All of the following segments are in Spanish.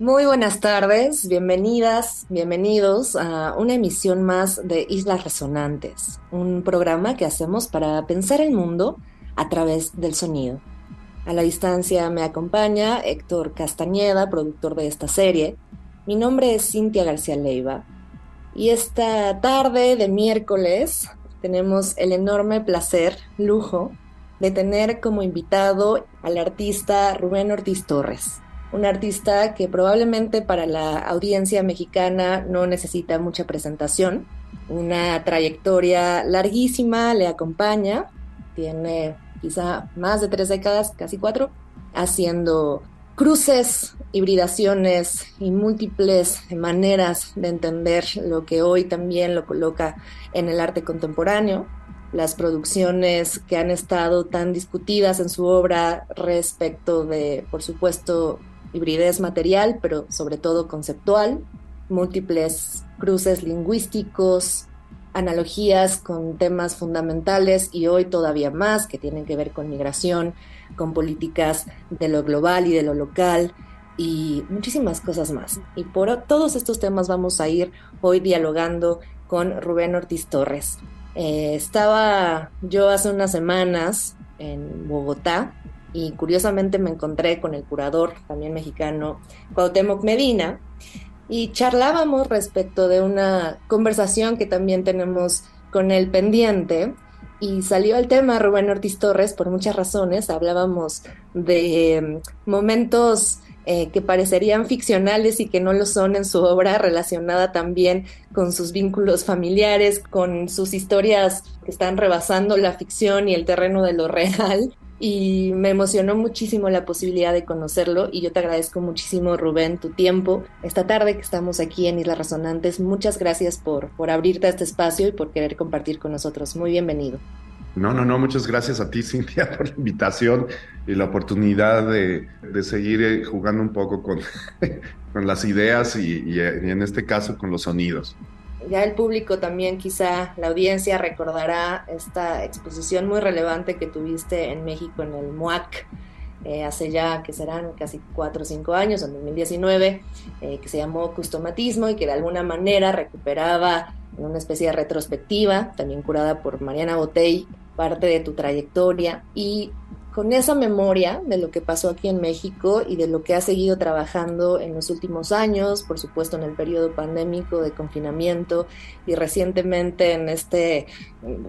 Muy buenas tardes, bienvenidas, bienvenidos a una emisión más de Islas Resonantes, un programa que hacemos para pensar el mundo a través del sonido. A la distancia me acompaña Héctor Castañeda, productor de esta serie. Mi nombre es Cintia García Leiva y esta tarde de miércoles tenemos el enorme placer, lujo, de tener como invitado al artista Rubén Ortiz Torres un artista que probablemente para la audiencia mexicana no necesita mucha presentación, una trayectoria larguísima le acompaña, tiene quizá más de tres décadas, casi cuatro, haciendo cruces, hibridaciones y múltiples maneras de entender lo que hoy también lo coloca en el arte contemporáneo. Las producciones que han estado tan discutidas en su obra respecto de, por supuesto, hibridez material, pero sobre todo conceptual, múltiples cruces lingüísticos, analogías con temas fundamentales y hoy todavía más que tienen que ver con migración, con políticas de lo global y de lo local y muchísimas cosas más. Y por todos estos temas vamos a ir hoy dialogando con Rubén Ortiz Torres. Eh, estaba yo hace unas semanas en Bogotá y curiosamente me encontré con el curador también mexicano Cuauhtémoc Medina y charlábamos respecto de una conversación que también tenemos con él pendiente y salió el tema Rubén Ortiz Torres por muchas razones, hablábamos de em, momentos eh, que parecerían ficcionales y que no lo son en su obra, relacionada también con sus vínculos familiares, con sus historias que están rebasando la ficción y el terreno de lo real y me emocionó muchísimo la posibilidad de conocerlo y yo te agradezco muchísimo Rubén tu tiempo esta tarde que estamos aquí en Islas Resonantes. Muchas gracias por, por abrirte a este espacio y por querer compartir con nosotros. Muy bienvenido. No, no, no, muchas gracias a ti, Cintia, por la invitación y la oportunidad de, de seguir eh, jugando un poco con, con las ideas y, y en este caso con los sonidos ya el público también, quizá la audiencia recordará esta exposición muy relevante que tuviste en México en el MUAC. Eh, hace ya que serán casi cuatro o cinco años, en 2019, eh, que se llamó Customatismo y que de alguna manera recuperaba en una especie de retrospectiva, también curada por Mariana Botey, parte de tu trayectoria y con esa memoria de lo que pasó aquí en México y de lo que ha seguido trabajando en los últimos años, por supuesto en el periodo pandémico de confinamiento y recientemente en este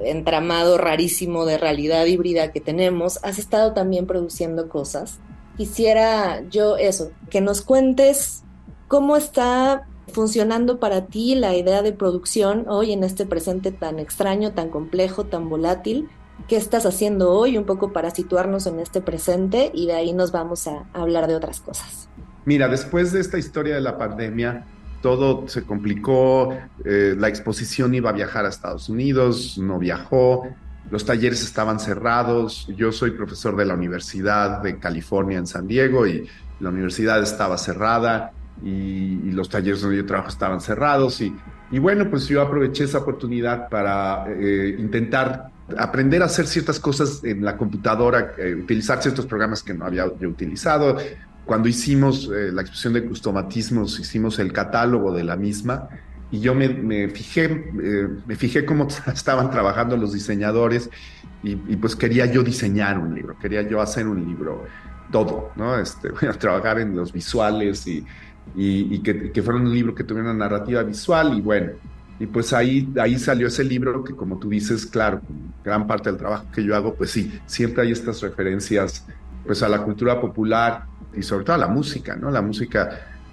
entramado rarísimo de realidad híbrida que tenemos, has estado también produciendo cosas. Quisiera yo eso, que nos cuentes cómo está funcionando para ti la idea de producción hoy en este presente tan extraño, tan complejo, tan volátil qué estás haciendo hoy, un poco para situarnos en este presente y de ahí nos vamos a hablar de otras cosas. Mira, después de esta historia de la pandemia, todo se complicó, eh, la exposición iba a viajar a Estados Unidos, no viajó, los talleres estaban cerrados, yo soy profesor de la Universidad de California en San Diego y la universidad estaba cerrada y, los talleres donde yo trabajo estaban cerrados y, y bueno, pues yo aproveché esa oportunidad para eh, intentar aprender a hacer ciertas cosas en la computadora, eh, utilizar ciertos programas que no había utilizado. Cuando hicimos eh, la exposición de customatismos, hicimos el catálogo de la misma y yo me, fijé, eh, me fijé cómo estaban trabajando los diseñadores y, pues quería yo diseñar un libro, quería yo hacer un libro todo, ¿no? Este, trabajar en los visuales y, y, que, que fuera un libro que tuviera una narrativa visual y bueno, y pues ahí, ahí salió ese libro que como tú dices, claro, gran parte del trabajo que yo hago, pues sí, siempre hay estas referencias pues a la cultura popular y sobre todo a la música, ¿no? La música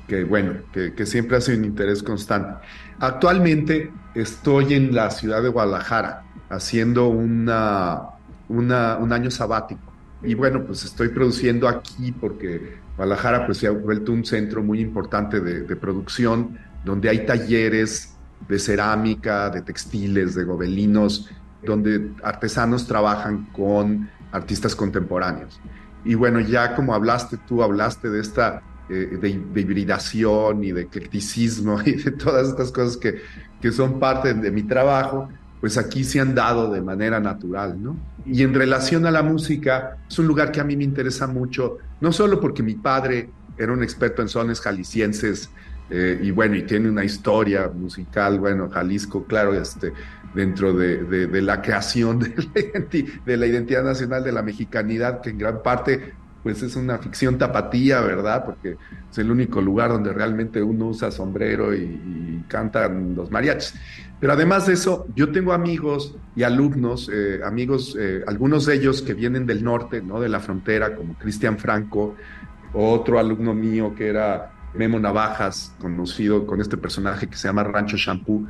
que, bueno, que, que siempre hace un interés constante. Actualmente estoy en la ciudad de Guadalajara haciendo una, una, un año sabático. Y bueno, pues estoy produciendo aquí porque Guadalajara pues se ha vuelto un centro muy importante de, de producción donde hay talleres de cerámica, de textiles, de gobelinos, donde artesanos trabajan con artistas contemporáneos. Y bueno, ya como hablaste, tú hablaste de esta eh, de, hibridación y de eclecticismo y de todas estas cosas que, que son parte de mi trabajo, pues aquí se han dado de manera natural, ¿no? Y en relación a la música, es un lugar que a mí me interesa mucho, no solo porque mi padre era un experto en sones jaliscienses eh, y bueno, y tiene una historia musical, bueno, Jalisco, claro, este, dentro de, la creación de la, de la, identidad nacional de la mexicanidad, que en gran parte pues es una ficción tapatía, ¿verdad? Porque es el único lugar donde realmente uno usa sombrero y, cantan los mariachis. Pero además de eso, yo tengo amigos y alumnos, eh, amigos, eh, algunos de ellos que vienen del norte, ¿no? De la frontera, como Cristian Franco, otro alumno mío que era Memo Navajas, conocido con este personaje que se llama Rancho Shampoo,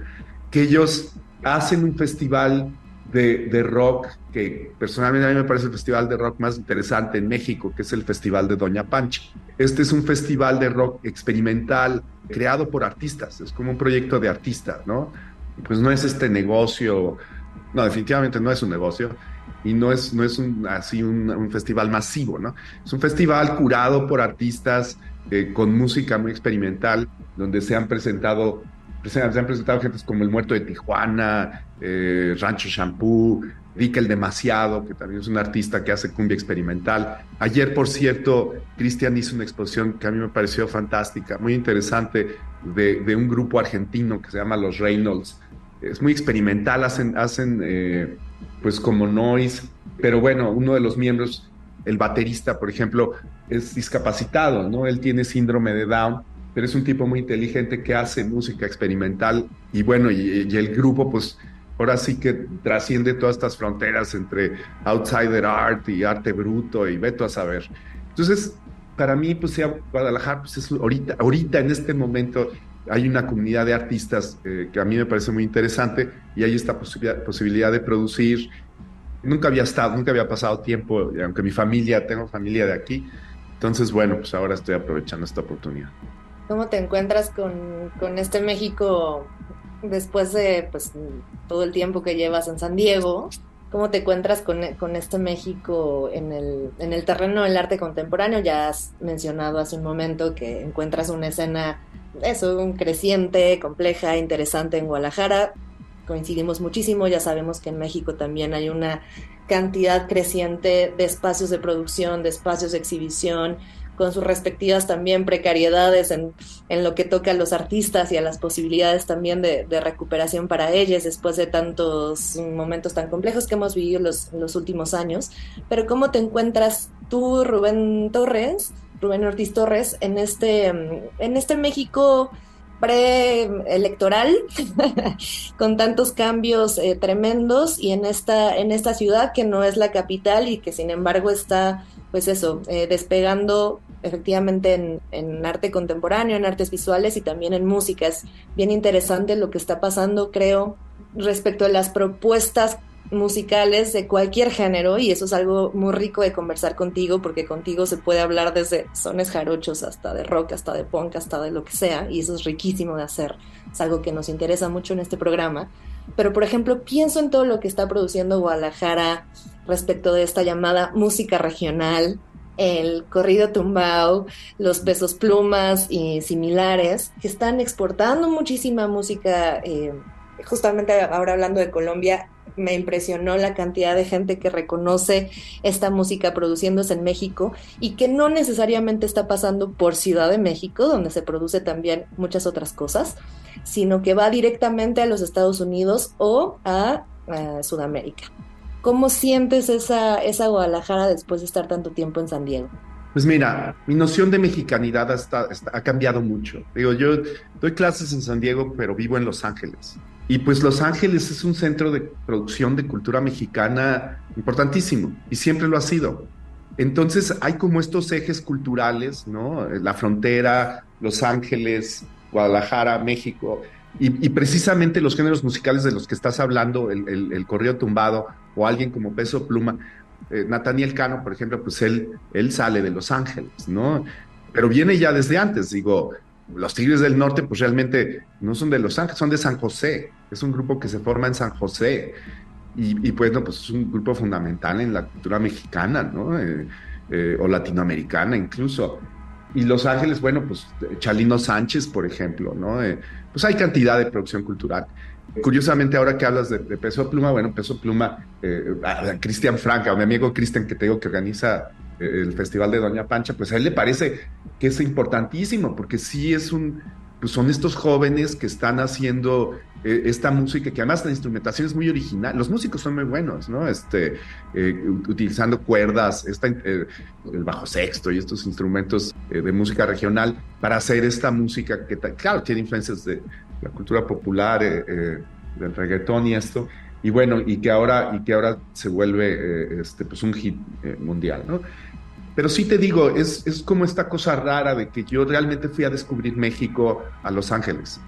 que ellos hacen un festival de, de, rock que personalmente a mí me parece el festival de rock más interesante en México, que es el Festival de Doña Pancha. Este es un festival de rock experimental creado por artistas, es como un proyecto de artistas, ¿no? Pues no es este negocio, no, definitivamente no es un negocio, y no es, no es así un, festival masivo, ¿no? Es un festival curado por artistas eh, con música muy experimental, donde se han presentado, se han, presentado gentes como El Muerto de Tijuana, eh, Rancho Shampoo, Dick el Demasiado, que también es un artista que hace cumbia experimental. Ayer, por cierto, Cristian hizo una exposición que a mí me pareció fantástica, muy interesante, de, de un grupo argentino que se llama Los Reynolds. Es muy experimental, hacen, hacen eh, pues como noise, pero bueno, uno de los miembros, el baterista, por ejemplo, es discapacitado, ¿no? Él tiene síndrome de Down, pero es un tipo muy inteligente que hace música experimental y bueno, y, el grupo pues ahora sí que trasciende todas estas fronteras entre outsider art y arte bruto y veto a saber. Entonces, para mí, pues Guadalajara, pues es ahorita, ahorita en este momento hay una comunidad de artistas eh, que a mí me parece muy interesante y hay esta posibilidad, de producir. Nunca había estado, nunca había pasado tiempo, aunque mi familia, tengo familia de aquí. Entonces, bueno, pues ahora estoy aprovechando esta oportunidad. ¿Cómo te encuentras con, con este México después de pues, todo el tiempo que llevas en San Diego? ¿Cómo te encuentras con, con, este México en el, en el terreno del arte contemporáneo? Ya has mencionado hace un momento que encuentras una escena eso, un creciente, compleja, interesante en Guadalajara. Coincidimos muchísimo, ya sabemos que en México también hay una cantidad creciente de espacios de producción, de espacios de exhibición, con sus respectivas también precariedades en, en, lo que toca a los artistas y a las posibilidades también de, recuperación para ellos después de tantos momentos tan complejos que hemos vivido los, los últimos años. Pero ¿cómo te encuentras tú, Rubén Torres, Rubén Ortiz Torres, en este, en este México preelectoral, con tantos cambios eh, tremendos y en esta, en esta ciudad que no es la capital y que sin embargo está, pues eso, eh, despegando efectivamente en, en, arte contemporáneo, en artes visuales y también en música. Es bien interesante lo que está pasando, creo, respecto a las propuestas musicales de cualquier género y eso es algo muy rico de conversar contigo porque contigo se puede hablar desde sones jarochos hasta de rock, hasta de punk, hasta de lo que sea y eso es riquísimo de hacer. Es algo que nos interesa mucho en este programa. Pero por ejemplo, pienso en todo lo que está produciendo Guadalajara respecto de esta llamada música regional, el corrido tumbao, los pesos plumas y similares, que están exportando muchísima música. Eh, justamente ahora hablando de Colombia, me impresionó la cantidad de gente que reconoce esta música produciéndose en México y que no necesariamente está pasando por Ciudad de México, donde se produce también muchas otras cosas, sino que va directamente a los Estados Unidos o a, Sudamérica. ¿Cómo sientes esa, esa Guadalajara después de estar tanto tiempo en San Diego? Pues mira, mi noción de mexicanidad ha cambiado mucho. Digo, yo doy clases en San Diego, pero vivo en Los Ángeles. Y pues Los Ángeles es un centro de producción de cultura mexicana importantísimo y siempre lo ha sido. Entonces hay como estos ejes culturales, ¿no? La frontera, Los Ángeles, Guadalajara, México, y, precisamente los géneros musicales de los que estás hablando, el, el, corrido tumbado o alguien como Peso Pluma, eh, Nathaniel Cano, por ejemplo, pues él, él sale de Los Ángeles, ¿no? Pero viene ya desde antes, digo, los Tigres del Norte, pues realmente no son de Los Ángeles, son de San José. Es un grupo que se forma en San José. Y, y pues, no, pues es un grupo fundamental en la cultura mexicana, ¿no? Eh, eh, o latinoamericana incluso. Y Los Ángeles, bueno, pues Chalino Sánchez, por ejemplo, ¿no? Eh, pues hay cantidad de producción cultural. Curiosamente, ahora que hablas de, Peso Pluma, bueno, Peso Pluma, eh, Cristian Franca, mi amigo Cristian que te digo que organiza el Festival de Doña Pancha, pues a él le parece que es importantísimo, porque sí es un, pues son estos jóvenes que están haciendo eh, esta música, que además la instrumentación es muy original, los músicos son muy buenos, ¿no? Este, eh, utilizando cuerdas, esta, eh, el bajo sexto y estos instrumentos de música regional para hacer esta música que, claro, tiene influencias de la cultura popular, del reggaetón y esto, y bueno, y que ahora, y que ahora se vuelve este, pues un hit mundial, ¿no? Pero sí te digo, es, es como esta cosa rara de que yo realmente fui a descubrir México a Los Ángeles.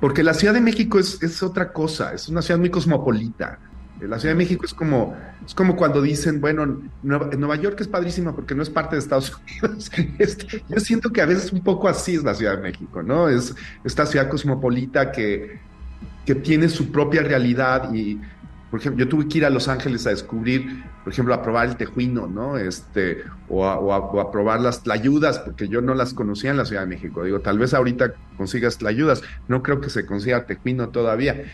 Porque la Ciudad de México es, es otra cosa, es una ciudad muy cosmopolita. La Ciudad de México es como, es como cuando dicen, bueno, Nueva, York es padrísima porque no es parte de Estados Unidos. Este, yo siento que a veces un poco así es la Ciudad de México, ¿no? Es esta ciudad cosmopolita que, que tiene su propia realidad y, por ejemplo, yo tuve que ir a Los Ángeles a descubrir, por ejemplo, a probar el tejuino, ¿no? Este, o a, probar las tlayudas, porque yo no las conocía en la Ciudad de México. Digo, tal vez ahorita consigas tlayudas, no creo que se consiga tejuino todavía.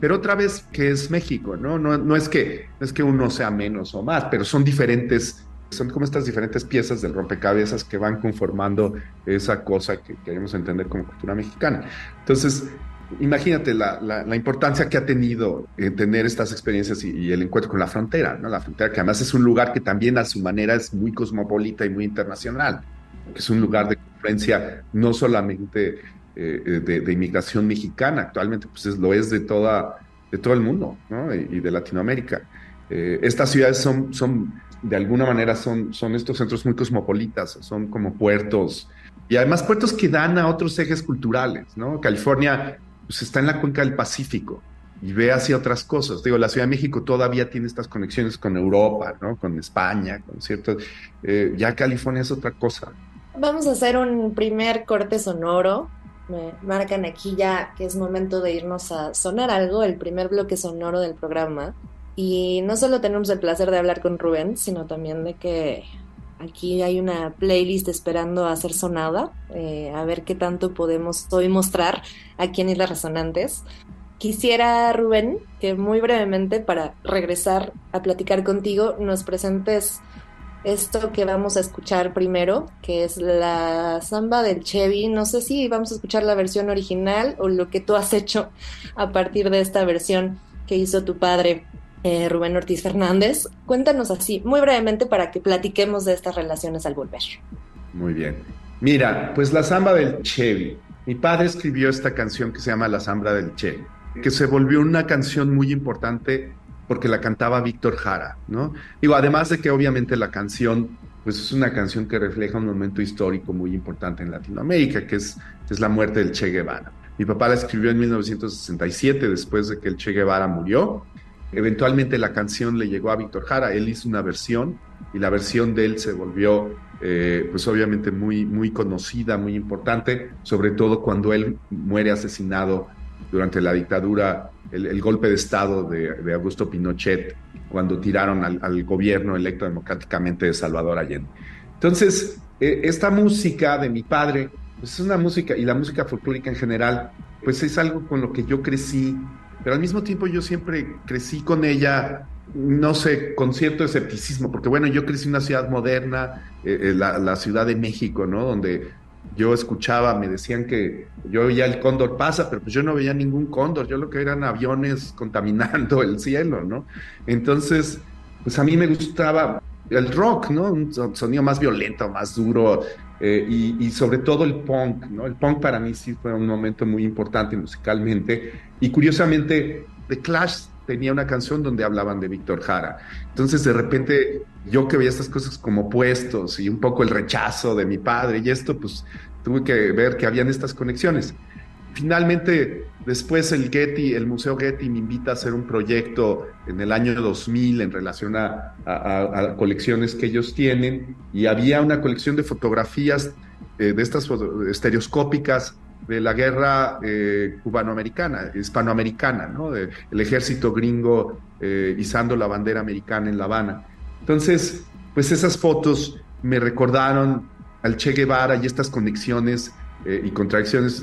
Pero otra vez, que es México, ¿no? No, no, es que, es que uno sea menos o más, pero son diferentes, son como estas diferentes piezas del rompecabezas que van conformando esa cosa que queremos entender como cultura mexicana. Entonces, imagínate la, importancia que ha tenido en tener estas experiencias y, el encuentro con la frontera, ¿no? La frontera que además es un lugar que también a su manera es muy cosmopolita y muy internacional, que es un lugar de influencia no solamente eh, de, inmigración mexicana, actualmente pues lo es de, toda, de todo el mundo, ¿no? y, de Latinoamérica. Eh, estas ciudades son, son, de alguna manera, son, son estos centros muy cosmopolitas, son como puertos, y además puertos que dan a otros ejes culturales, ¿no? California pues está en la cuenca del Pacífico y ve hacia otras cosas. Digo, la Ciudad de México todavía tiene estas conexiones con Europa, ¿no? Con España, con ciertos... Eh, ya California es otra cosa. Vamos a hacer un primer corte sonoro. Me marcan aquí ya que es momento de irnos a sonar algo, el primer bloque sonoro del programa. Y no solo tenemos el placer de hablar con Rubén, sino también de que Aquí hay una playlist esperando a ser sonada, eh, a ver qué tanto podemos hoy mostrar aquí en Islas Resonantes. Quisiera, Rubén, que muy brevemente, para regresar a platicar contigo, nos presentes esto que vamos a escuchar primero, que es la samba del Chevy. No sé si vamos a escuchar la versión original o lo que tú has hecho a partir de esta versión que hizo tu padre. Eh, Rubén Ortiz Fernández. Cuéntanos así, muy brevemente, para que platiquemos de estas relaciones al volver. Muy bien. Mira, pues la samba del Chevy. Mi padre escribió esta canción que se llama La samba del Chevy, que se volvió una canción muy importante porque la cantaba Víctor Jara, ¿no? Digo, además de que obviamente la canción, pues es una canción que refleja un momento histórico muy importante en Latinoamérica, que es, es la muerte del Che Guevara. Mi papá la escribió en 1967, después de que el Che Guevara murió, Eventualmente la canción le llegó a Víctor Jara, él hizo una versión y la versión de él se volvió eh, pues obviamente muy, muy conocida, muy importante, sobre todo cuando él muere asesinado durante la dictadura, el, golpe de Estado de, Augusto Pinochet, cuando tiraron al, gobierno electo democráticamente de Salvador Allende. Entonces, eh, esta música de mi padre, pues es una música, y la música folclórica en general, pues es algo con lo que yo crecí pero al mismo tiempo yo siempre crecí con ella, no sé, con cierto escepticismo, porque bueno, yo crecí en una ciudad moderna, eh, eh, la, Ciudad de México, ¿no? Donde yo escuchaba, me decían que yo veía el cóndor pasa, pero pues yo no veía ningún cóndor, yo lo que eran aviones contaminando el cielo, ¿no? Entonces, pues a mí me gustaba el rock, ¿no? Un sonido más violento, más duro, eh, y, sobre todo el punk, ¿no? El punk para mí sí fue un momento muy importante musicalmente. Y curiosamente, The Clash tenía una canción donde hablaban de Víctor Jara. Entonces, de repente, yo que veía estas cosas como puestos y un poco el rechazo de mi padre y esto, pues tuve que ver que habían estas conexiones. Finalmente, después el Getty, el Museo Getty me invita a hacer un proyecto en el año 2000 en relación a, colecciones que ellos tienen y había una colección de fotografías eh, de estas estereoscópicas de la guerra eh, cubanoamericana, hispanoamericana, ¿no? el ejército gringo eh, izando la bandera americana en La Habana. Entonces, pues esas fotos me recordaron al Che Guevara y estas conexiones eh, y contradicciones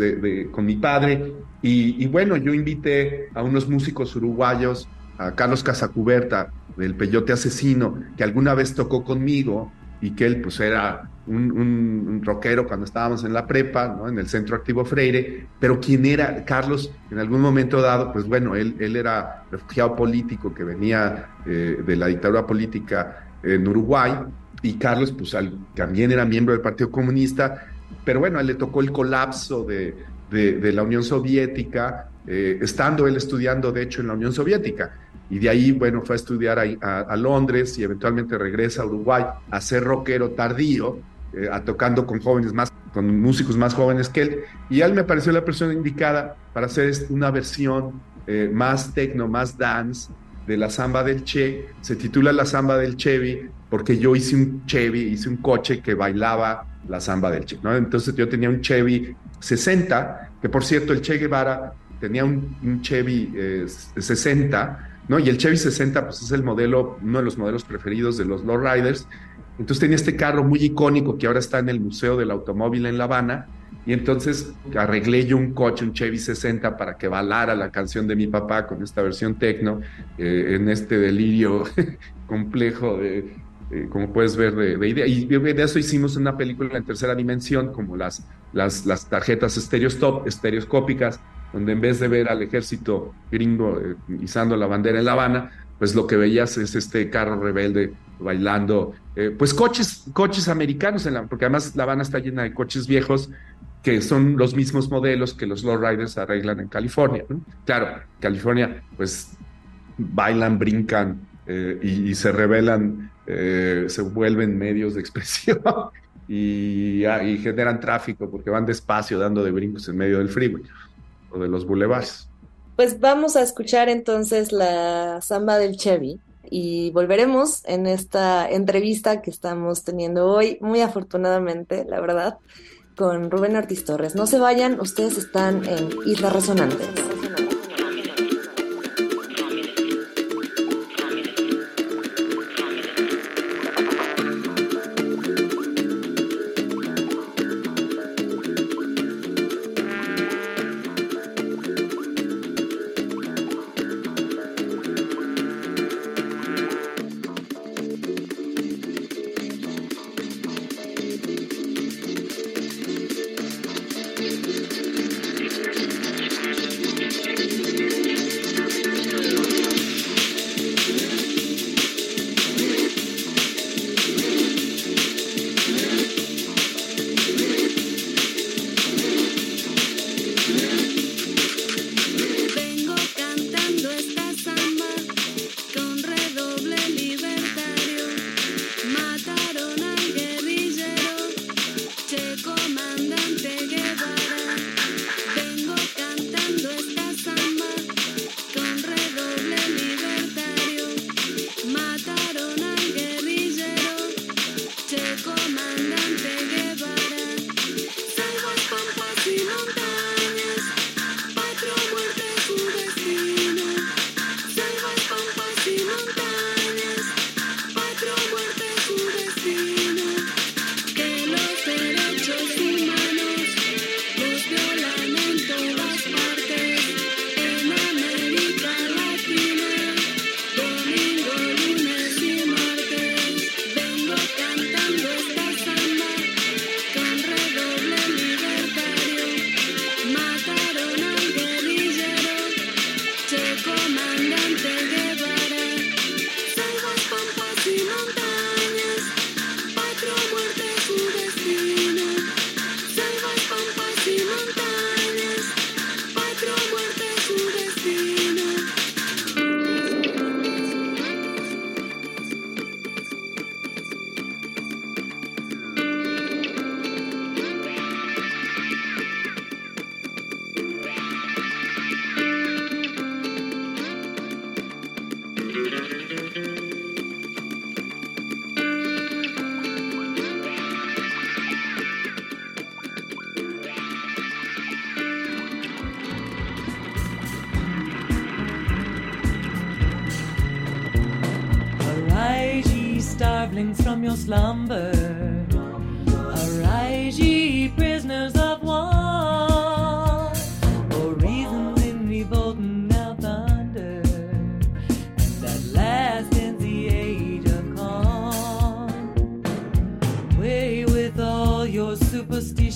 con mi padre. Y, y, bueno, yo invité a unos músicos uruguayos, a Carlos Casacuberta, del Peyote Asesino, que alguna vez tocó conmigo y que él pues era un, rockero cuando estábamos en la prepa, ¿no? en el Centro Activo Freire, pero quien era Carlos en algún momento dado, pues bueno, él, él era refugiado político que venía eh, de la dictadura política en Uruguay y Carlos pues también era miembro del Partido Comunista, pero bueno, a él le tocó el colapso de, la Unión Soviética, eh, estando él estudiando de hecho en la Unión Soviética. Y de ahí, bueno, fue a estudiar a, Londres y eventualmente regresa a Uruguay a ser rockero tardío, eh, tocando con jóvenes más, con músicos más jóvenes que él. Y él me pareció la persona indicada para hacer una versión eh, más techno, más dance de la samba del Che. Se titula La samba del Chevy porque yo hice un Chevy, hice un coche que bailaba la samba del Che. ¿no? Entonces yo tenía un Chevy 60, que por cierto el Che Guevara tenía un, Chevy 60 eh, ¿no? Y el Chevy 60 pues es el modelo, uno de los modelos preferidos de los lowriders. Entonces tenía este carro muy icónico que ahora está en el Museo del Automóvil en La Habana. Y entonces arreglé yo un coche, un Chevy 60, para que balara la canción de mi papá con esta versión tecno, eh, en este delirio complejo de, eh, como puedes ver, de, idea. Y de eso hicimos una película en tercera dimensión, como las, las, las tarjetas estereoscópicas, donde en vez de ver al ejército gringo eh, izando la bandera en La Habana, pues lo que veías es este carro rebelde bailando, eh, pues coches, coches americanos, en la, porque además La Habana está llena de coches viejos que son los mismos modelos que los lowriders arreglan en California. Claro, California, pues bailan, brincan eh, y, se revelan, se vuelven medios de expresión y, ah, y generan tráfico porque van despacio dando de brincos en medio del freeway o de los bulevares. Pues vamos a escuchar entonces la samba del Chevy y volveremos en esta entrevista que estamos teniendo hoy, muy afortunadamente, la verdad, con Rubén Ortiz Torres. No se vayan, ustedes están en Isla Resonante.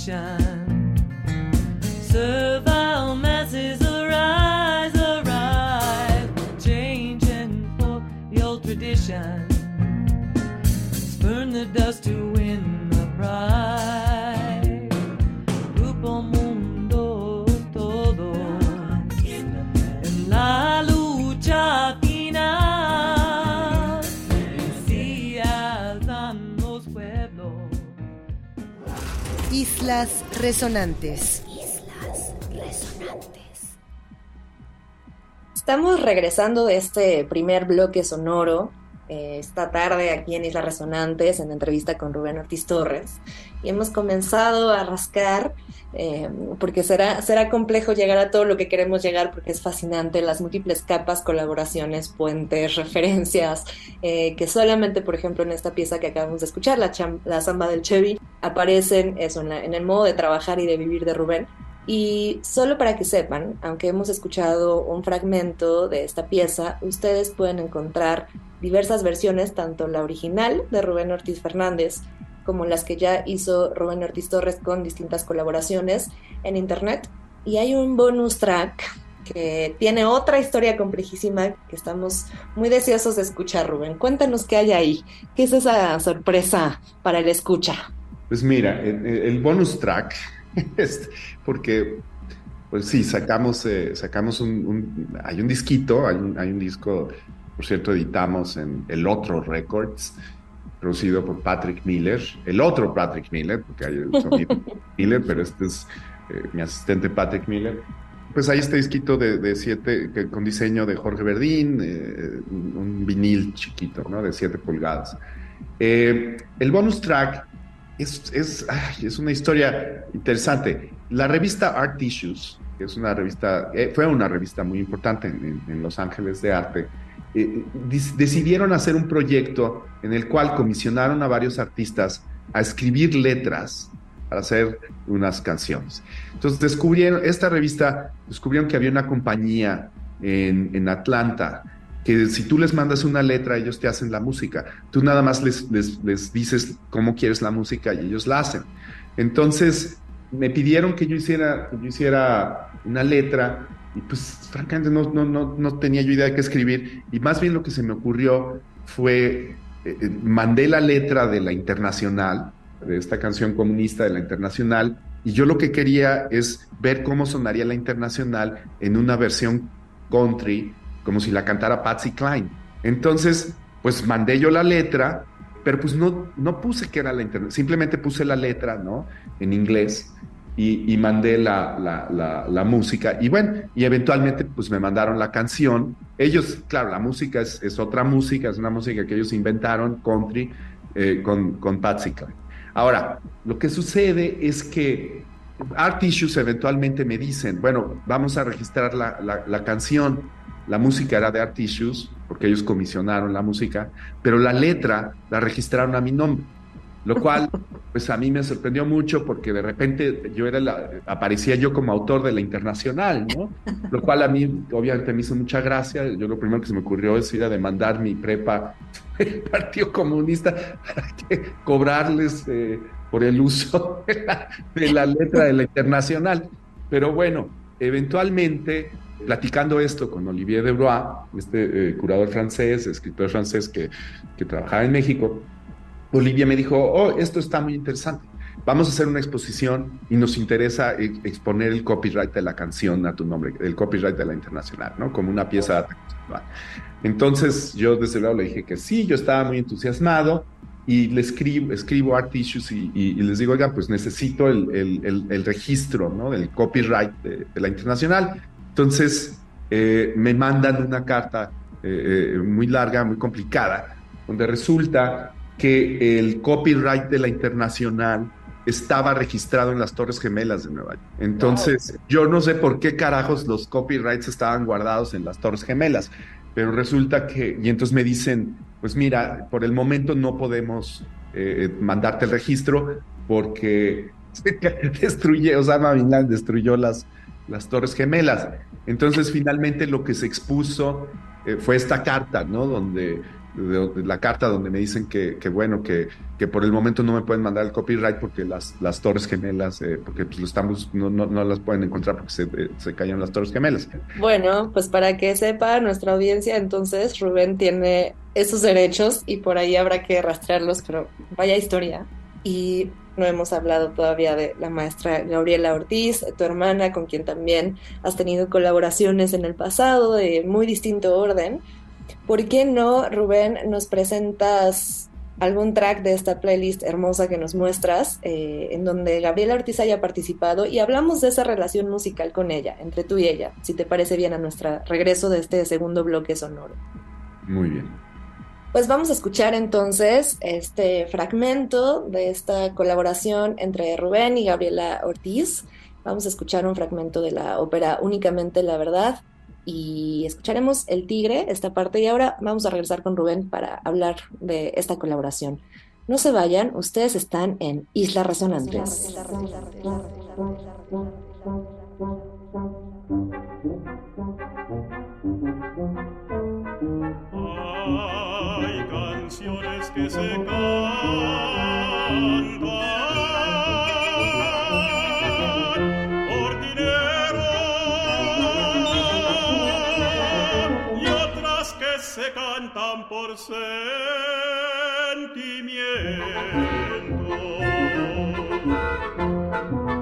想。Islas Resonantes. Estamos regresando de este primer bloque sonoro eh, esta tarde aquí en Islas Resonantes en entrevista con Rubén Ortiz Torres y hemos comenzado a rascar eh, porque será, será complejo llegar a todo lo que queremos llegar porque es fascinante las múltiples capas, colaboraciones, puentes, referencias eh, que solamente por ejemplo en esta pieza que acabamos de escuchar, la, cham- la samba del Chevy, aparecen eso, en, la- en el modo de trabajar y de vivir de Rubén. Y solo para que sepan, aunque hemos escuchado un fragmento de esta pieza, ustedes pueden encontrar diversas versiones, tanto la original de Rubén Ortiz Fernández como las que ya hizo Rubén Ortiz Torres con distintas colaboraciones en internet. Y hay un bonus track que tiene otra historia complejísima que estamos muy deseosos de escuchar, Rubén. Cuéntanos qué hay ahí. ¿Qué es esa sorpresa para el escucha? Pues mira, el, bonus track porque, pues sí, sacamos, eh, sacamos un, un- hay un disquito, hay un, hay un disco, por cierto, editamos en El Otro Records, producido por Patrick Miller, el otro Patrick Miller, porque hay el sonido Miller, pero este es eh, mi asistente Patrick Miller. Pues hay este disquito de, de siete, que- con diseño de Jorge Verdín, eh, un, vinil chiquito, ¿no? De siete pulgadas. Eh, el bonus track es, es, es una historia interesante. La revista Art Tissues, que es una revista, eh, fue una revista muy importante en, en Los Ángeles de arte, eh, decidieron hacer un proyecto en el cual comisionaron a varios artistas a escribir letras para hacer unas canciones. Entonces descubrieron, esta revista, descubrieron que había una compañía en, en Atlanta que si tú les mandas una letra, ellos te hacen la música. Tú nada más les, les, les dices cómo quieres la música y ellos la hacen. Entonces me pidieron que yo hiciera, que yo hiciera una letra y pues francamente no, no, no, no tenía yo idea de qué escribir y más bien lo que se me ocurrió fue, eh, eh, mandé la letra de la internacional, de esta canción comunista de la internacional, y yo lo que quería es ver cómo sonaría la internacional en una versión country, como si la cantara Patsy Cline. Entonces, pues mandé yo la letra, pero pues no, no puse que era la internacional, simplemente puse la letra, ¿no? En inglés. Y, y mandé la, la, la, la, música. Y bueno, y eventualmente pues me mandaron la canción. Ellos, claro, la música es, es otra música, es una música que ellos inventaron, country, eh, con, con Patsy Cline. Ahora, lo que sucede es que Art Issues eventualmente me dicen, bueno, vamos a registrar la, la, la canción. La música era de Art Issues, porque ellos comisionaron la música, pero la letra la registraron a mi nombre. Lo cual, pues a mí me sorprendió mucho porque de repente yo era la, aparecía yo como autor de la internacional, ¿no? Lo cual a mí obviamente me hizo mucha gracia. Yo lo primero que se me ocurrió es ir a demandar mi prepa el Partido Comunista para que cobrarles eh, por el uso de la, de la, letra de la internacional. Pero bueno, eventualmente, platicando esto con Olivier Debrois, este eh, curador francés, escritor francés que, que trabajaba en México, Olivia me dijo, oh, esto está muy interesante. Vamos a hacer una exposición y nos interesa exponer el copyright de la canción a tu nombre, el copyright de la internacional, ¿no? Como una pieza conceptual. Entonces yo desde luego le dije que sí, yo estaba muy entusiasmado y le escribo, escribo Art Issues y, les digo, oiga, pues necesito el, el, registro, ¿no? Del copyright de, de la internacional. Entonces eh, me mandan una carta eh, muy larga, muy complicada, donde resulta que el copyright de la internacional estaba registrado en las Torres Gemelas de Nueva York. Entonces, wow. yo no sé por qué carajos los copyrights estaban guardados en las Torres Gemelas, pero resulta que, y entonces me dicen, pues mira, por el momento no podemos eh, mandarte el registro porque destruye, Osama Bin Laden destruyó las, las Torres Gemelas. Entonces, finalmente lo que se expuso eh, fue esta carta, ¿no? Donde de, la carta donde me dicen que, que bueno, que, que, por el momento no me pueden mandar el copyright porque las, las torres gemelas, eh, porque pues lo estamos, no, no, no, las pueden encontrar porque se, eh, se cayeron las torres gemelas. Bueno, pues para que sepa nuestra audiencia, entonces Rubén tiene esos derechos y por ahí habrá que rastrearlos, pero vaya historia. Y no hemos hablado todavía de la maestra Gabriela Ortiz, tu hermana, con quien también has tenido colaboraciones en el pasado de muy distinto orden. ¿Por qué no, Rubén, nos presentas algún track de esta playlist hermosa que nos muestras, eh, en donde Gabriela Ortiz haya participado y hablamos de esa relación musical con ella, entre tú y ella, si te parece bien a nuestro regreso de este segundo bloque sonoro. Muy bien. Pues vamos a escuchar entonces este fragmento de esta colaboración entre Rubén y Gabriela Ortiz. Vamos a escuchar un fragmento de la ópera Únicamente la Verdad y escucharemos El Tigre, esta parte, y ahora vamos a regresar con Rubén para hablar de esta colaboración. No se vayan, ustedes están en Isla Resonantes. Hay canciones que se cantan por dinero y otras que se cantan por sentimiento.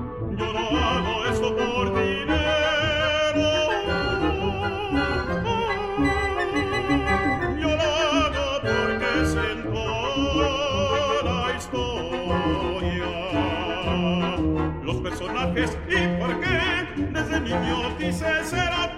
Qué desde niño quise ser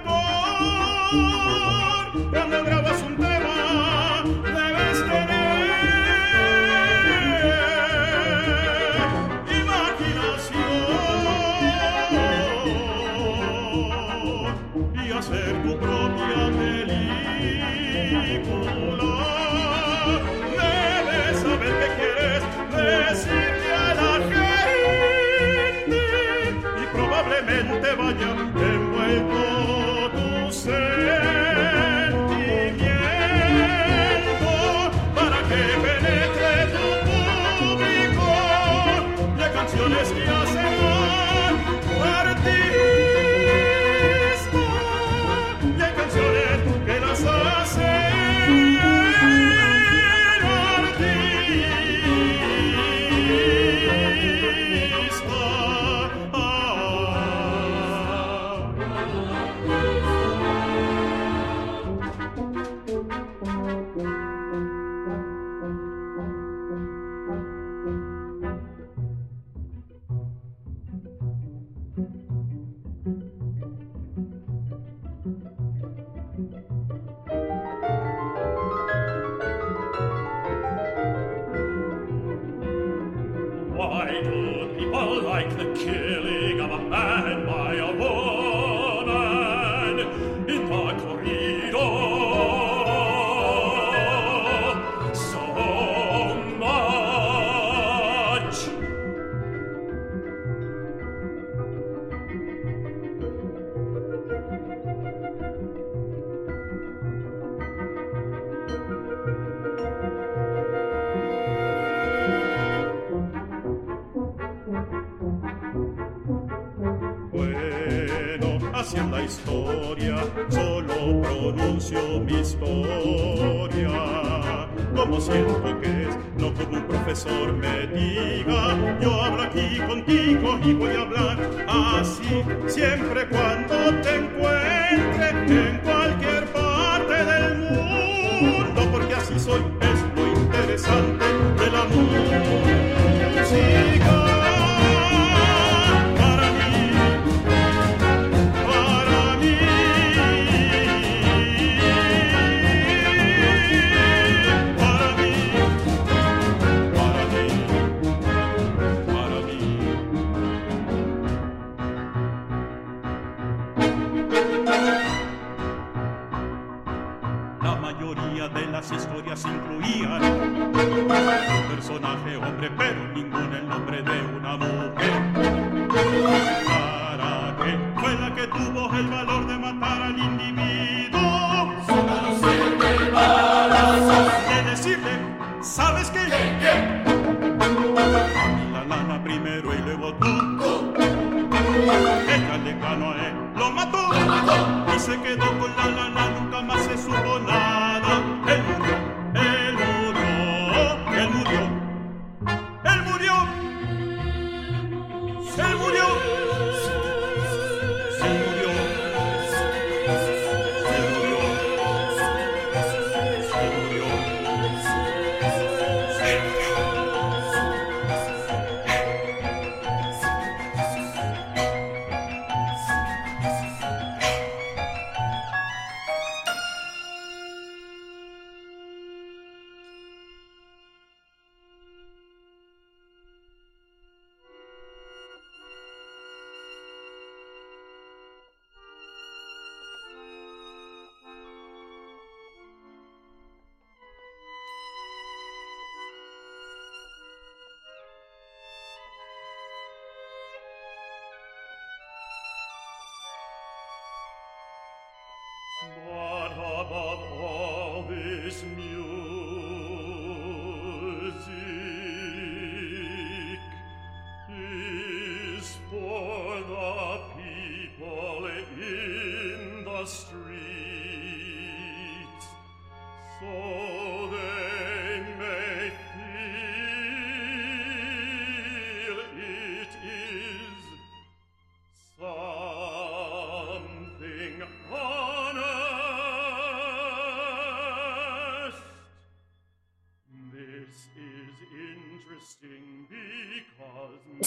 Boy.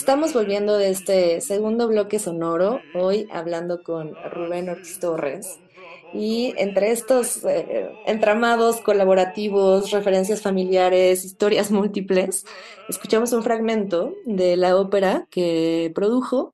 Estamos volviendo de este segundo bloque sonoro, hoy hablando con Rubén Ortiz Torres. Y entre estos eh, entramados colaborativos, referencias familiares, historias múltiples, escuchamos un fragmento de la ópera que produjo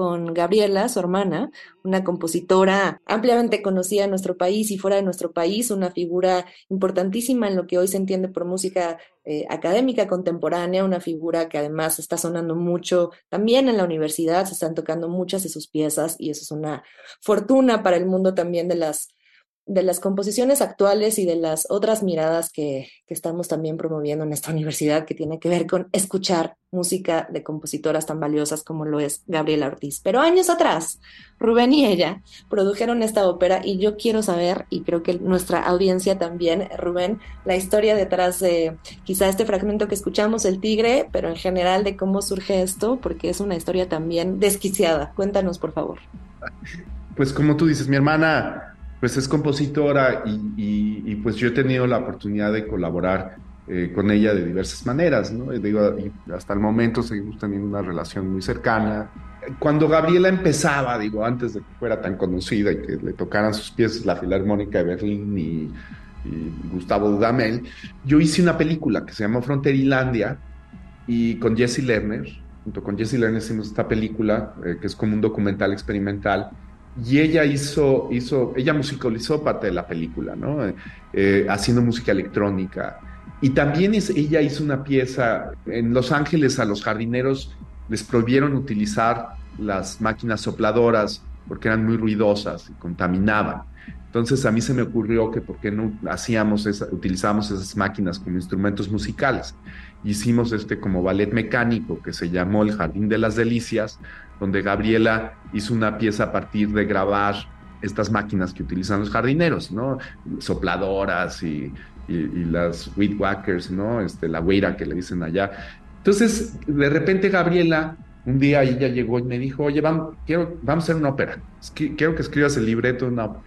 con Gabriela, su hermana, una compositora ampliamente conocida en nuestro país y fuera de nuestro país, una figura importantísima en lo que hoy se entiende por música eh, académica contemporánea, una figura que además está sonando mucho también en la universidad, se están tocando muchas de sus piezas y eso es una fortuna para el mundo también de las de las composiciones actuales y de las otras miradas que, que, estamos también promoviendo en esta universidad, que tiene que ver con escuchar música de compositoras tan valiosas como lo es Gabriela Ortiz. Pero años atrás, Rubén y ella produjeron esta ópera y yo quiero saber, y creo que nuestra audiencia también, Rubén, la historia detrás de quizá este fragmento que escuchamos, El Tigre, pero en general de cómo surge esto, porque es una historia también desquiciada. Cuéntanos, por favor. Pues como tú dices, mi hermana pues es compositora y, y, y, pues yo he tenido la oportunidad de colaborar eh, con ella de diversas maneras, ¿no? Digo, y hasta el momento seguimos teniendo una relación muy cercana. Cuando Gabriela empezaba, digo, antes de que fuera tan conocida y que le tocaran sus piezas la Filarmónica de Berlín y, y Gustavo Dudamel, yo hice una película que se llamó Fronterilandia y con Jesse Lerner, junto con Jesse Lerner hicimos esta película eh, que es como un documental experimental y ella hizo, hizo, ella musicalizó parte de la película, ¿no? Eh, haciendo música electrónica. Y también es, ella hizo una pieza, en Los Ángeles a los jardineros les prohibieron utilizar las máquinas sopladoras porque eran muy ruidosas y contaminaban. Entonces a mí se me ocurrió que por qué no hacíamos esa, utilizábamos esas máquinas como instrumentos musicales. Hicimos este como ballet mecánico que se llamó El Jardín de las Delicias, donde Gabriela hizo una pieza a partir de grabar estas máquinas que utilizan los jardineros, ¿no? Sopladoras y, y, y las weed whackers, ¿no? Este, la güera que le dicen allá. Entonces, de repente Gabriela, un día ella llegó y me dijo, oye, vamos, quiero, vamos a hacer una ópera, quiero que escribas el libreto de una ópera.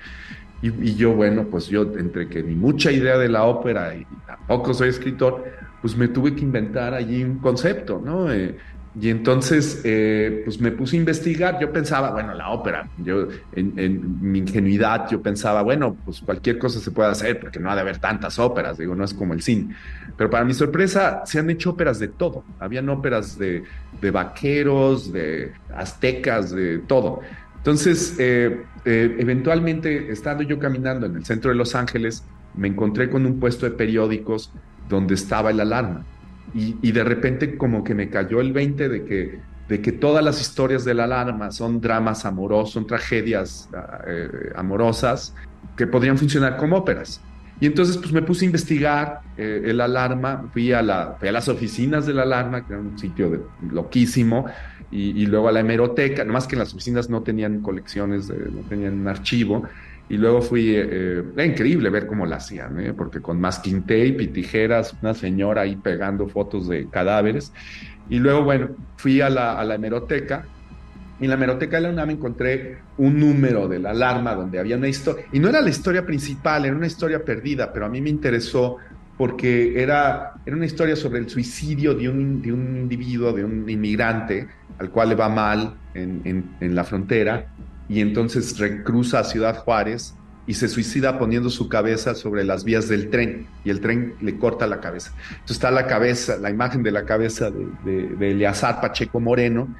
Y, yo, bueno, pues yo, entre que ni mucha idea de la ópera y tampoco soy escritor, pues me tuve que inventar allí un concepto, ¿no? Eh, y entonces, eh, pues me puse a investigar. Yo pensaba, bueno, la ópera, yo en, mi ingenuidad, yo pensaba, bueno, pues cualquier cosa se puede hacer, porque no ha de haber tantas óperas, digo, no es como el cine. Pero para mi sorpresa, se han hecho óperas de todo. Habían óperas de, de vaqueros, de aztecas, de todo. Entonces, eh, eh, eventualmente, estando yo caminando en el centro de Los Ángeles, me encontré con un puesto de periódicos donde estaba el alarma. Y, y de repente como que me cayó el 20 de que, de que todas las historias del alarma son dramas amorosos, son tragedias eh, amorosas que podrían funcionar como óperas. Y entonces pues me puse a investigar eh, el alarma, fui a, la, fui a las oficinas del alarma, que era un sitio de, loquísimo, y, y, luego a la hemeroteca, nomás que en las oficinas no tenían colecciones, de, no tenían un archivo, y luego fui, eh, era increíble ver cómo la hacían, ¿eh? porque con masking tape y tijeras, una señora ahí pegando fotos de cadáveres. Y luego, bueno, fui a la, a la hemeroteca y en la hemeroteca de la UNAM encontré un número de la alarma donde había una historia, y no era la historia principal, era una historia perdida, pero a mí me interesó porque era, era una historia sobre el suicidio de un, de un individuo, de un inmigrante, al cual le va mal en, en, en la frontera, y entonces recruza a Ciudad Juárez y se suicida poniendo su cabeza sobre las vías del tren y el tren le corta la cabeza. Entonces está la cabeza, la imagen de la cabeza de, de, Eleazar Pacheco Moreno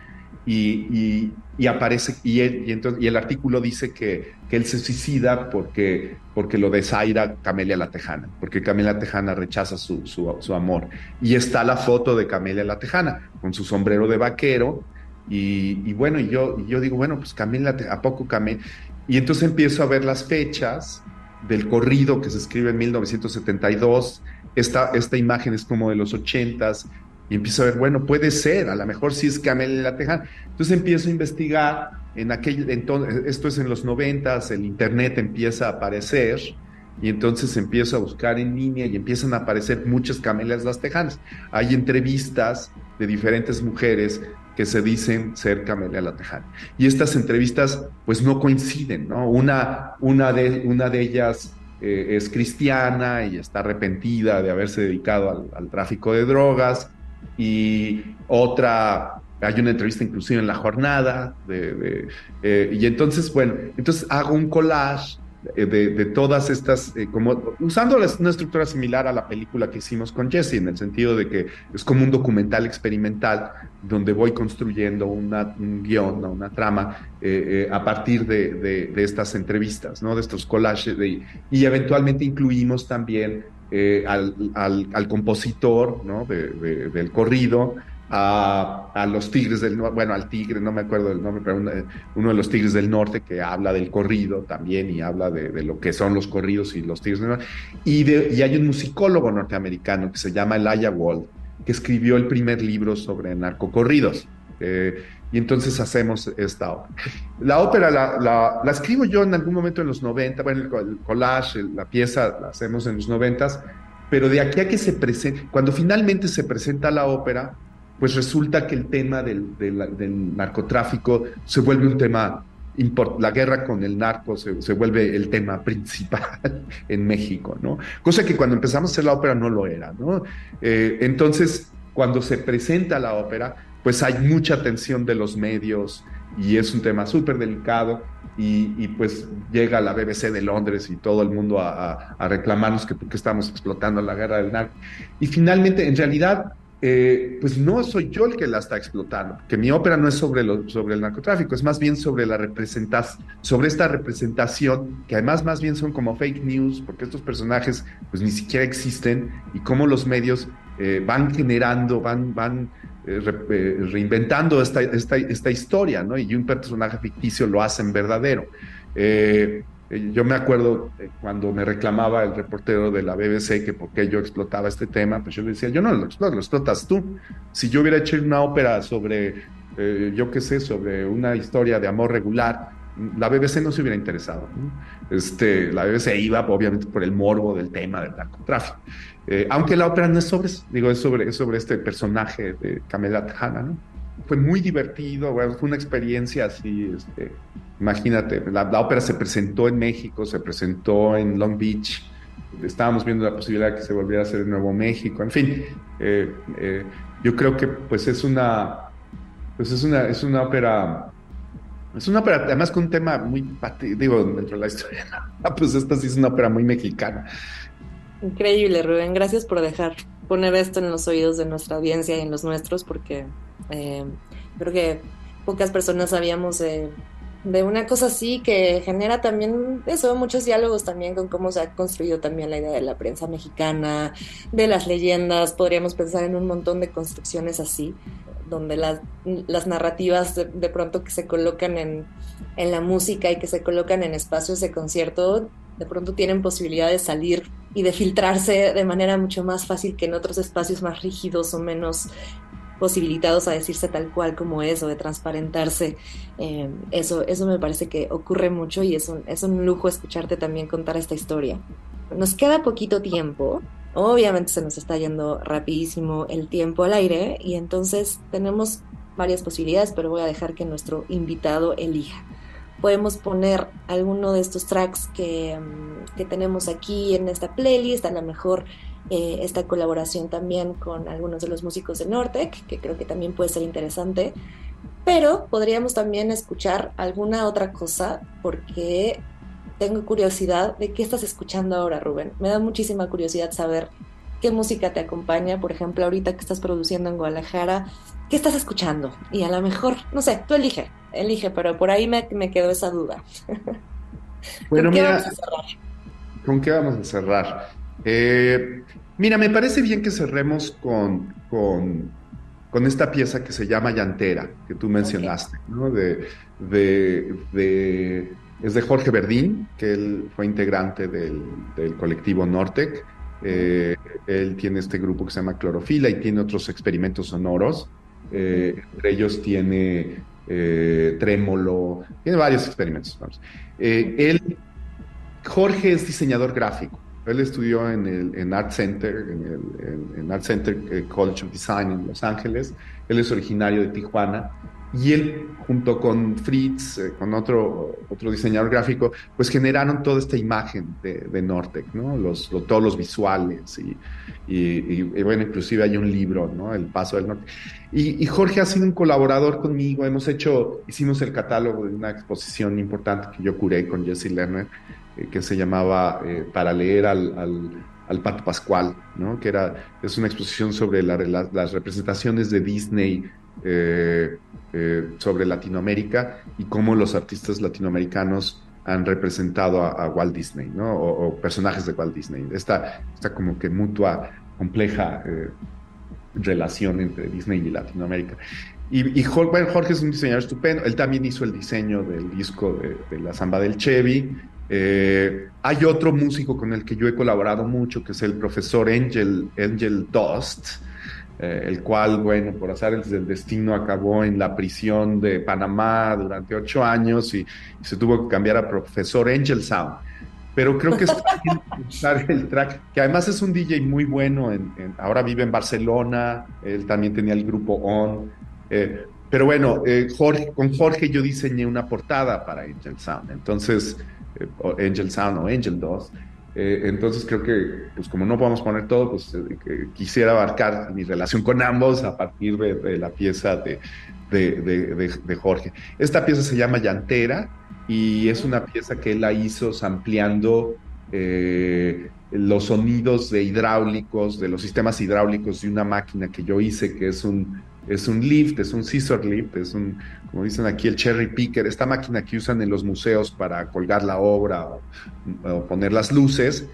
y, aparece, y, entonces, y el artículo dice que, que, él se suicida porque, porque lo desaira Camelia la Tejana, porque Camelia la Tejana rechaza su, su amor. Y está la foto de Camelia la Tejana con su sombrero de vaquero y, bueno, y yo, y yo digo, bueno, pues Camila, ¿a poco Camila? Y entonces empiezo a ver las fechas del corrido que se escribe en 1972. Esta, esta imagen es como de los 80s. Y empiezo a ver, bueno, puede ser, a lo mejor sí es Camila la Tejana. Entonces empiezo a investigar. En aquel, entonces, esto es en los 90s, el Internet empieza a aparecer. Y entonces empiezo a buscar en línea y empiezan a aparecer muchas Camelias las Tejanas. Hay entrevistas de diferentes mujeres que se dicen ser Camelia la. Y estas entrevistas pues no coinciden, ¿no? Una, una, de, una de ellas eh, es cristiana y está arrepentida de haberse dedicado al, tráfico de drogas y otra, hay una entrevista inclusive en la jornada, de, de, eh, y entonces, bueno, entonces hago un collage de, de, todas estas, eh, como usando una estructura similar a la película que hicimos con Jesse, en el sentido de que es como un documental experimental donde voy construyendo una, un guion, una trama eh, eh, a partir de, estas entrevistas, ¿no? de estos collages, y eventualmente incluimos también eh, al, al, al, compositor ¿no? del corrido, a, a, los tigres del norte, bueno, al tigre, no me acuerdo del nombre, pero uno, de los tigres del norte que habla del corrido también y habla de, de lo que son los corridos y los tigres del norte. Y, de, y hay un musicólogo norteamericano que se llama Elijah Wald, que escribió el primer libro sobre narcocorridos. Eh, y entonces hacemos esta ópera. La ópera la, la, la, escribo yo en algún momento en los 90, bueno, el, collage, el, la pieza la hacemos en los 90, pero de aquí a que se presente, cuando finalmente se presenta la ópera, pues resulta que el tema del, del, del narcotráfico se vuelve un tema la guerra con el narco se, se, vuelve el tema principal en México, ¿no? Cosa que cuando empezamos a hacer la ópera no lo era, ¿no? Eh, entonces, cuando se presenta la ópera, pues hay mucha atención de los medios y es un tema súper delicado y, y, pues llega la BBC de Londres y todo el mundo a, a, a reclamarnos que porque estamos explotando la guerra del narco. Y finalmente, en realidad, eh, pues no soy yo el que la está explotando, que mi ópera no es sobre, el narcotráfico, es más bien sobre la sobre esta representación, que además más bien son como fake news, porque estos personajes pues ni siquiera existen, y cómo los medios eh, van generando, van, eh, re, reinventando esta, historia, ¿no? Y un personaje ficticio lo hacen verdadero. Yo me acuerdo cuando me reclamaba el reportero de la BBC que por qué yo explotaba este tema, pues yo le decía, yo no lo exploto, lo explotas tú. Si yo hubiera hecho una ópera sobre, eh, yo qué sé, sobre una historia de amor regular, la BBC no se hubiera interesado. ¿no? Este, la BBC iba obviamente por el morbo del tema del narcotráfico. Eh, aunque la ópera no es sobre eso, digo, es sobre, es sobre este personaje de Camila Tejana, ¿no? Fue muy divertido, fue una experiencia así, este, Imagínate, la, ópera se presentó en México, se presentó en Long Beach, estábamos viendo la posibilidad de que se volviera a hacer en Nuevo México, en fin, eh, eh, yo creo que pues es una, pues es una, es una ópera, es una ópera además con un tema muy, digo, dentro de la historia, pues esta sí es una ópera muy mexicana. Increíble, Rubén, gracias por dejar poner esto en los oídos de nuestra audiencia y en los nuestros, porque eh, creo que pocas personas sabíamos de de una cosa así que genera también eso, muchos diálogos también con cómo se ha construido también la idea de la prensa mexicana, de las leyendas, podríamos pensar en un montón de construcciones así, donde las, narrativas de, de pronto que se colocan en, en la música y que se colocan en espacios de concierto, de pronto tienen posibilidad de salir y de filtrarse de manera mucho más fácil que en otros espacios más rígidos o menos posibilitados a decirse tal cual como es o de transparentarse. Eh, eso, eso me parece que ocurre mucho y es un, es un lujo escucharte también contar esta historia. Nos queda poquito tiempo, obviamente se nos está yendo rapidísimo el tiempo al aire y entonces tenemos varias posibilidades, pero voy a dejar que nuestro invitado elija podemos poner alguno de estos tracks que, mm, que, tenemos aquí en esta playlist, a lo mejor eh, esta colaboración también con algunos de los músicos de Nortec, que creo que también puede ser interesante, pero podríamos también escuchar alguna otra cosa porque tengo curiosidad de qué estás escuchando ahora, Rubén. Me da muchísima curiosidad saber qué música te acompaña, por ejemplo, ahorita que estás produciendo en Guadalajara, ¿qué estás escuchando? Y a lo mejor, no sé, tú elige, elige, pero por ahí me, me quedó esa duda. Bueno, ¿Con qué mira, vamos a cerrar? ¿Con qué vamos a cerrar? Eh, mira, me parece bien que cerremos con, con, con, esta pieza que se llama Llantera, que tú mencionaste, okay. ¿no? De, de, de, es de Jorge Verdín, que él fue integrante del, del colectivo Nortec. Eh, él tiene este grupo que se llama Clorofila y tiene otros experimentos sonoros. Eh, entre ellos tiene eh, trémolo, tiene varios experimentos. Eh, Jorge es diseñador gráfico. Él estudió en el en Art Center, en, el, en, Art Center College of Design en Los Ángeles. Él es originario de Tijuana y él, junto con Fritz, eh, con otro, otro diseñador gráfico, pues generaron toda esta imagen de, de Nortec, ¿no? Todos los visuales y, bueno, inclusive hay un libro, ¿no? El Paso del Norte. Y, Jorge ha sido un colaborador conmigo, hemos hecho, hicimos el catálogo de una exposición importante que yo curé con Jesse Lerner, eh, que se llamaba eh, Para leer al, al al Pato Pascual, ¿no? que era, es una exposición sobre la, la, las representaciones de Disney eh, eh, sobre Latinoamérica y cómo los artistas latinoamericanos han representado a, Walt Disney, ¿no? O, personajes de Walt Disney. Esta, esta como que mutua, compleja eh, relación entre Disney y Latinoamérica. Y, Jorge, bueno, es un diseñador estupendo. Él también hizo el diseño del disco de, la samba del Chevy. Hay otro músico con el que yo he colaborado mucho, que es el profesor Angel, Angel Dust, eh, el cual, bueno, por azares del destino acabó en la prisión de Panamá durante ocho años y, y se tuvo que cambiar a profesor Angel Sound. Pero creo que es usar el track, que además es un DJ muy bueno, en, en, ahora vive en Barcelona, él también tenía el grupo On. Eh, pero bueno, eh, Jorge, con Jorge yo diseñé una portada para Angel Sound, entonces, Angel Sound o Angel 2. Eh, entonces creo que, pues como no podemos poner todo, pues quisiera abarcar mi relación con ambos a partir de, la pieza de, de, de, Jorge. Esta pieza se llama Llantera y es una pieza que él la hizo ampliando eh, los sonidos de hidráulicos, de los sistemas hidráulicos de una máquina que yo hice, que es un, es un lift, es un scissor lift, es un, como dicen aquí, el cherry picker, esta máquina que usan en los museos para colgar la obra o, o poner las luces,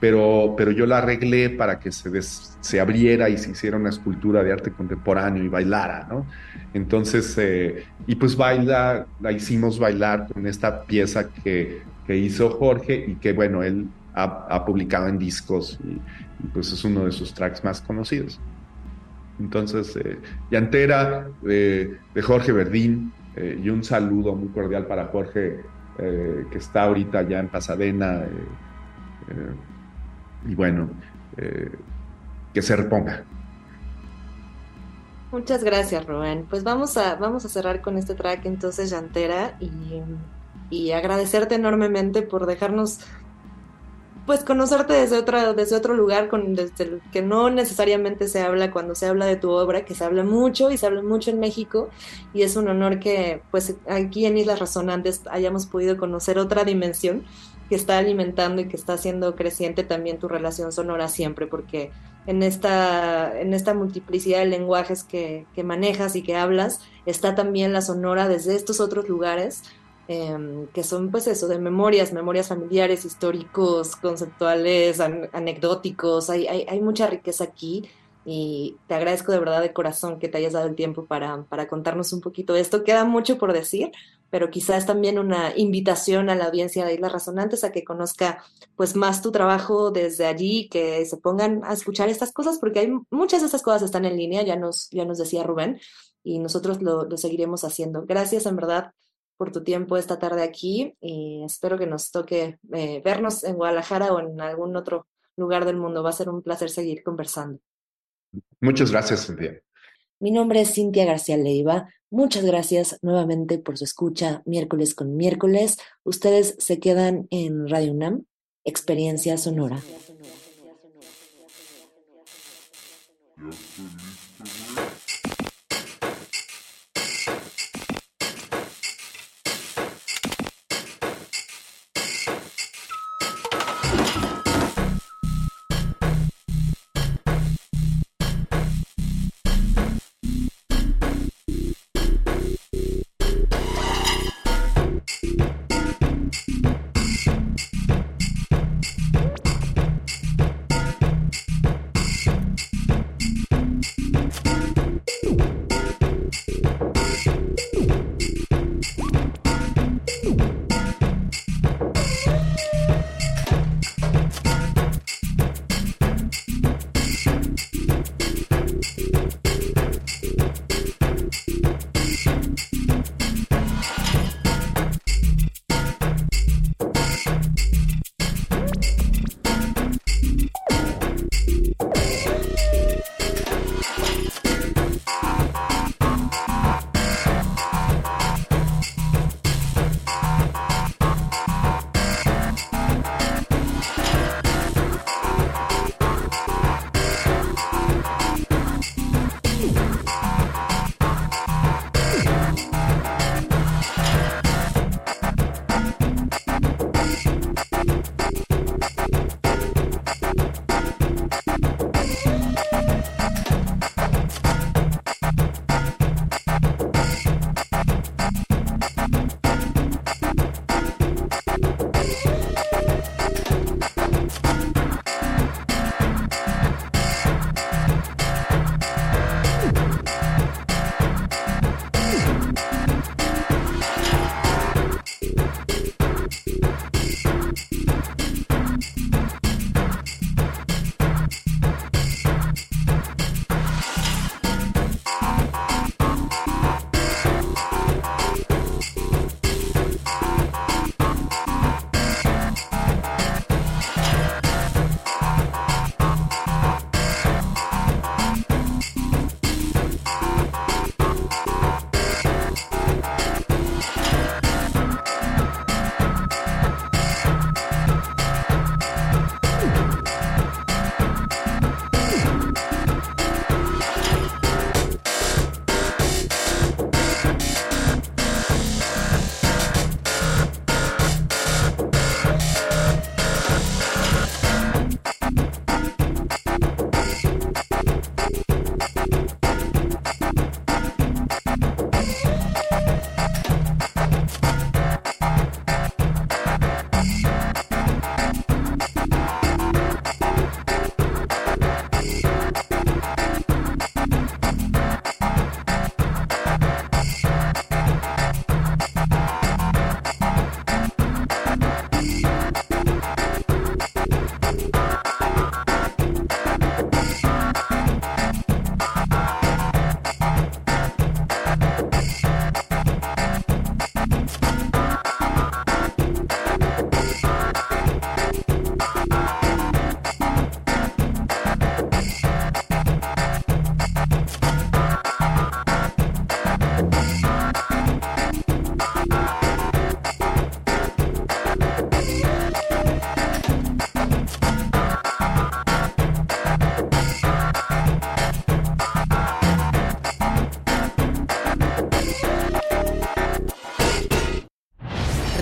pero, pero yo la arreglé para que se, des, se abriera y se hiciera una escultura de arte contemporáneo y bailara, ¿no? Entonces, eh, y pues baila, la hicimos bailar con esta pieza que, que hizo Jorge y que, bueno, él ha, ha publicado en discos y, y, pues es uno de sus tracks más conocidos. Entonces, eh, Llantera eh, de Jorge Verdín eh, y un saludo muy cordial para Jorge eh, que está ahorita ya en Pasadena y bueno, que se reponga. Muchas gracias, Rubén. Pues vamos a, vamos a cerrar con este track entonces, Llantera, y, y agradecerte enormemente por dejarnos pues conocerte desde otro, desde otro lugar, con, desde el que no necesariamente se habla cuando se habla de tu obra, que se habla mucho y se habla mucho en México, y es un honor que pues aquí en Islas Resonantes hayamos podido conocer otra dimensión que está alimentando y que está haciendo creciente también tu relación sonora siempre, porque en esta, en esta multiplicidad de lenguajes que manejas y que hablas, está también la sonora desde estos otros lugares em, que son pues eso, de memorias, memorias familiares, históricos, conceptuales, an- anecdóticos, hay, hay, hay mucha riqueza aquí y te agradezco de verdad de corazón que te hayas dado el tiempo para, para contarnos un poquito de esto. Queda mucho por decir, pero quizás también una invitación a la audiencia de Islas Resonantes a que conozca pues más tu trabajo desde allí, que se pongan a escuchar estas cosas, porque hay muchas de estas cosas están en línea, ya nos, ya nos decía Rubén, y nosotros lo, lo seguiremos haciendo. Gracias en verdad por tu tiempo esta tarde aquí y espero que nos toque eh, vernos en Guadalajara o en algún otro lugar del mundo. Va a ser un placer seguir conversando. Muchas gracias, Cintia. Mi nombre es Cintia García Leiva. Muchas gracias nuevamente por su escucha miércoles con miércoles. Ustedes se quedan en Radio UNAM, Experiencia Sonora.